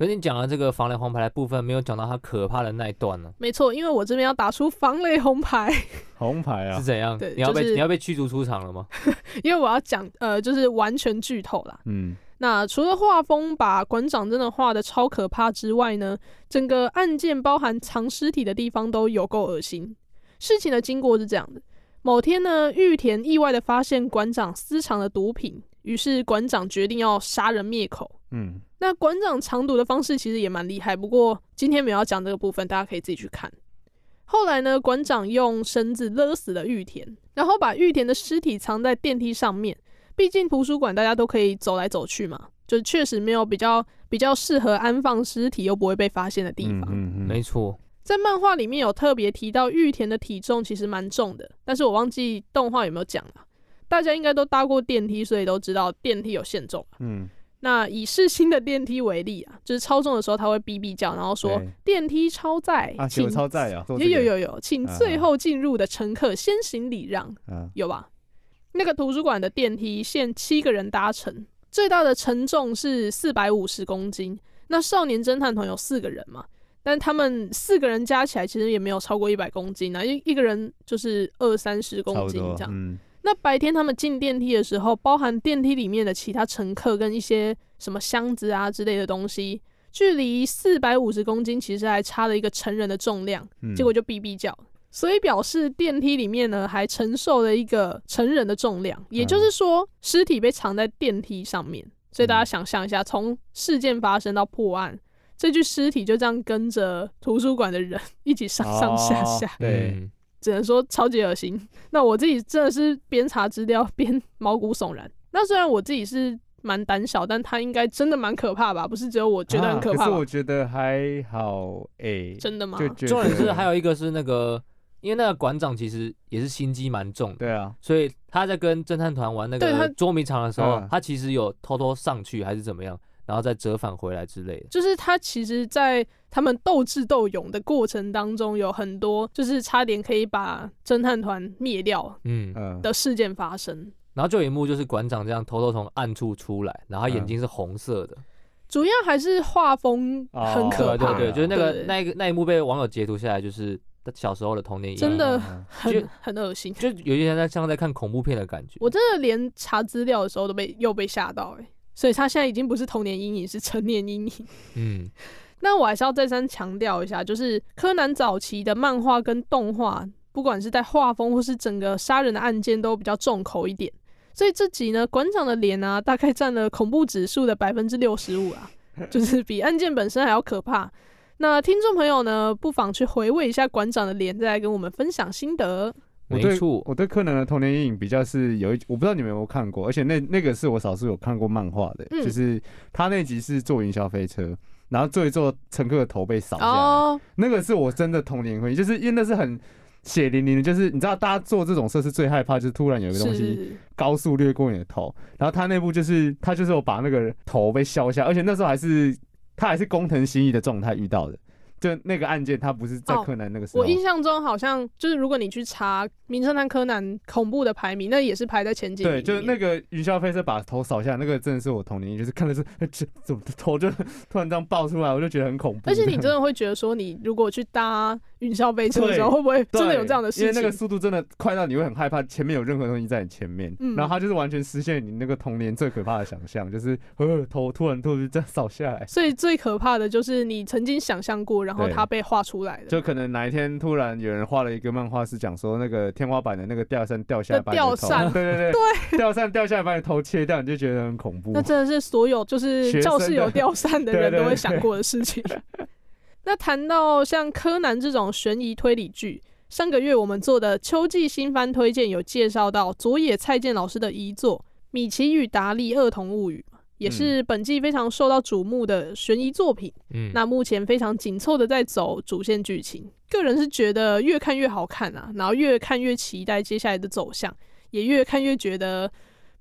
可是你讲了这个防雷红牌的部分，没有讲到他可怕的那一段呢？没错，因为我这边要打出防雷红牌。红牌啊？是怎样？对，你要被、就是、你要被驱逐出场了吗？因为我要讲，呃，就是完全剧透啦。嗯。那除了画风把馆长真的画的超可怕之外呢，整个案件包含藏尸体的地方都有够恶心。事情的经过是这样的：某天呢，玉田意外的发现馆长私藏的毒品，于是馆长决定要杀人灭口。嗯。那馆长藏毒的方式其实也蛮厉害，不过今天没有要讲这个部分，大家可以自己去看。后来呢，馆长用绳子勒死了玉田，然后把玉田的尸体藏在电梯上面。毕竟图书馆大家都可以走来走去嘛，就确实没有比较比较适合安放尸体又不会被发现的地方。嗯嗯，没错。在漫画里面有特别提到玉田的体重其实蛮重的，但是我忘记动画有没有讲了。大家应该都搭过电梯，所以都知道电梯有限重。嗯。那以世新的电梯为例啊，就是超重的时候，他会哔哔叫，然后说电梯超载啊，请超载啊，有有有有，请最后进入的乘客先行礼让，有吧？那个图书馆的电梯限七个人搭乘，最大的承重是四百五十公斤。那少年侦探团有四个人嘛，但他们四个人加起来其实也没有超过一百公斤啊，一一个人就是二三十公斤这样。那白天他们进电梯的时候，包含电梯里面的其他乘客跟一些什么箱子啊之类的东西，距离四百五十公斤其实还差了一个成人的重量，结果就哔哔叫，所以表示电梯里面呢还承受了一个成人的重量，也就是说尸体被藏在电梯上面，所以大家想象一下，从事件发生到破案，这具尸体就这样跟着图书馆的人 一起上上下下，对。只能说超级恶心。那我自己真的是边查资料 边毛骨悚然。那虽然我自己是蛮胆小，但他应该真的蛮可怕吧？不是只有我觉得很可怕。啊，可是我觉得还好诶、欸。真的吗？重点是还有一个是那个，因为那个馆长其实也是心机蛮重的。对啊。所以他在跟侦探团玩那个捉迷藏的时候，他其实有偷偷上去还是怎么样？然后再折返回来之类的。就是他其实，在他们斗智斗勇的过程当中，有很多就是差点可以把侦探团灭掉，嗯的事件发生。嗯、然后就有一幕就是馆长这样偷偷从暗处出来，然后他眼睛是红色的。嗯、主要还是画风很可怕，哦、对，对对，就是那个那一个那一幕被网友截图下来，就是。小时候的童年影，真的很就很恶心，就有些人在像在看恐怖片的感觉。我真的连查资料的时候都被又被吓到哎、欸，所以他现在已经不是童年阴影，是成年阴影。嗯，那我还是要再三强调一下，就是柯南早期的漫画跟动画，不管是在画风或是整个杀人的案件，都比较重口一点。所以这集呢，馆长的脸啊，大概占了恐怖指数的百分之六十五啊，就是比案件本身还要可怕。那听众朋友呢，不妨去回味一下馆长的脸，再来跟我们分享心得。没错，我对柯南的童年阴影比较是有一，我不知道你们有没有看过，而且那那个是我少数有看过漫画的，嗯、就是他那集是坐云霄飞车，然后坐一坐，乘客的头被扫下来，哦、那个是我真的童年回忆，就是因为那是很血淋淋的，就是你知道大家做这种设施最害怕就是突然有一个东西高速掠过你的头，然后他那部就是他就是有把那个头被削下，而且那时候还是。他还是工藤新一的状态遇到的。就那个案件，他不是在柯南那个时候。哦，我印象中好像就是，如果你去查《名侦探柯南》恐怖的排名，那也是排在前几名。对，就是那个云霄飞车把头扫下来，那个真的是我童年，就是看的是这，怎么头就突然这样爆出来，我就觉得很恐怖。而且你真的会觉得说，你如果去搭云霄飞车的时候，会不会真的有这样的事情？因为那个速度真的快到你会很害怕，前面有任何东西在你前面。嗯。然后它就是完全实现你那个童年最可怕的想象，就是呃头突然突然这样扫下来。所以最可怕的就是你曾经想象过，然后它被画出。出来的就可能哪一天突然有人画了一个漫画，是讲说那个天花板的那个吊扇掉下来，吊扇，对 对对，对，吊扇掉下来把你头切掉，你就觉得很恐怖。那真的是所有就是教室有吊扇的人都会想过的事情。那谈到像柯南这种悬疑推理剧，上个月我们做的秋季新番推荐有介绍到佐野菜见老师的遗作《米奇与达利儿童物语》。也是本季非常受到瞩目的悬疑作品。嗯，那目前非常紧凑的在走主线剧情，个人是觉得越看越好看啊，然后越看越期待接下来的走向，也越看越觉得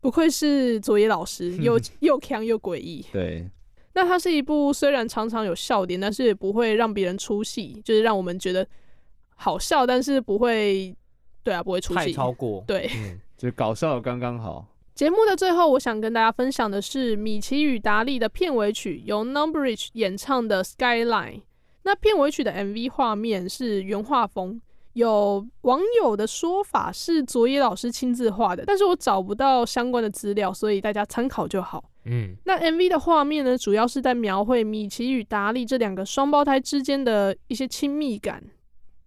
不愧是佐野老师，又又强又诡异。对，那它是一部虽然常常有笑点，但是也不会让别人出戏，就是让我们觉得好笑，但是不会，对啊，不会出戏，太超过，对，嗯，就搞笑刚刚好。节目的最后，我想跟大家分享的是《米奇与达利》的片尾曲，由 Numbridge 演唱的《Skyline》。那片尾曲的 MV 画面是原画风，有网友的说法是佐野老师亲自画的，但是我找不到相关的资料，所以大家参考就好。嗯，那 MV 的画面呢，主要是在描绘米奇与达利这两个双胞胎之间的一些亲密感。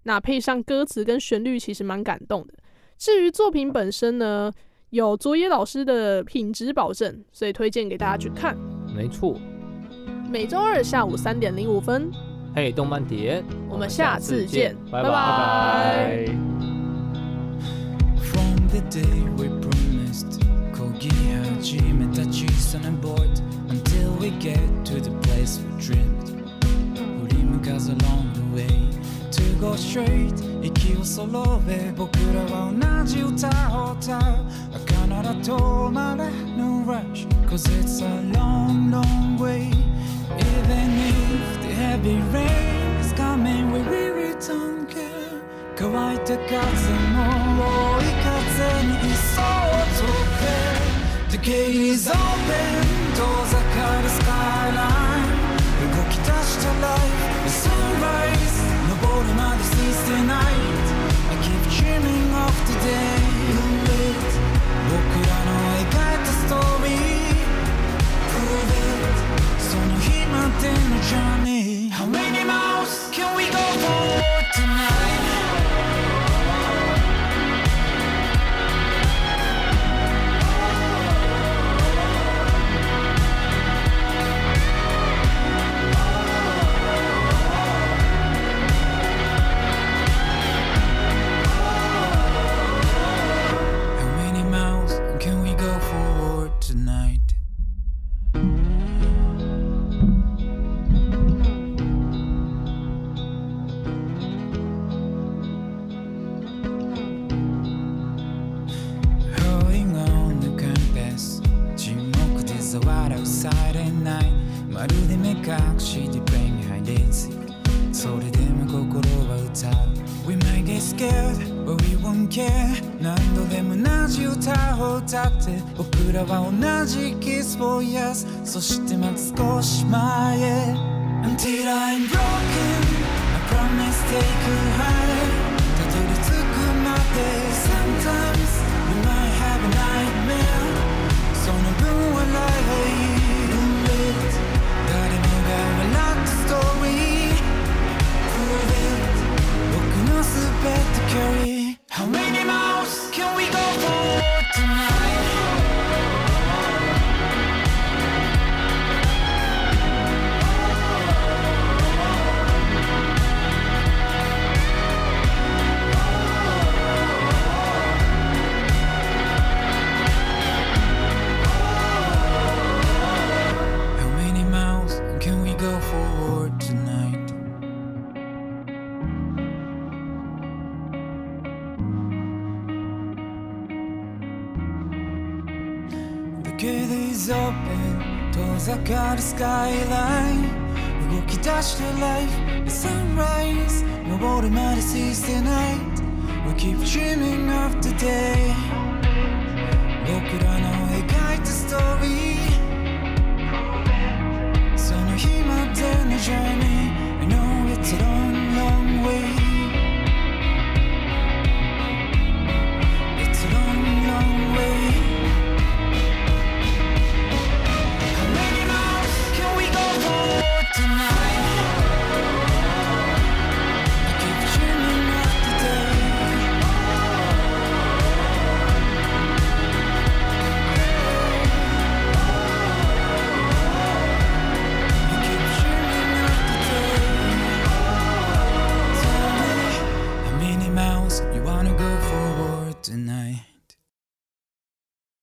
那配上歌词跟旋律，其实蛮感动的。至于作品本身呢？有佐野老师的品质保证，所以推荐给大家去看。没错，每周二下午三点零五分，嘿、hey,，动漫碟，我们下次见，拜拜。From the day we promised, Kogi Hajime Tachi's on board until we get to the place we dreamed. Urimuka's along the way to go straight. rush, cause it's a long, long Heavy rain is coming, we really don't care 乾いた風も追い風にいそうとけ The gate is open 遠ざかるスカイライン動き出した life the sunrise. 登るまで seize the night. I keep dreaming of the day you lit oh, story. Prove it その日までのジャーニー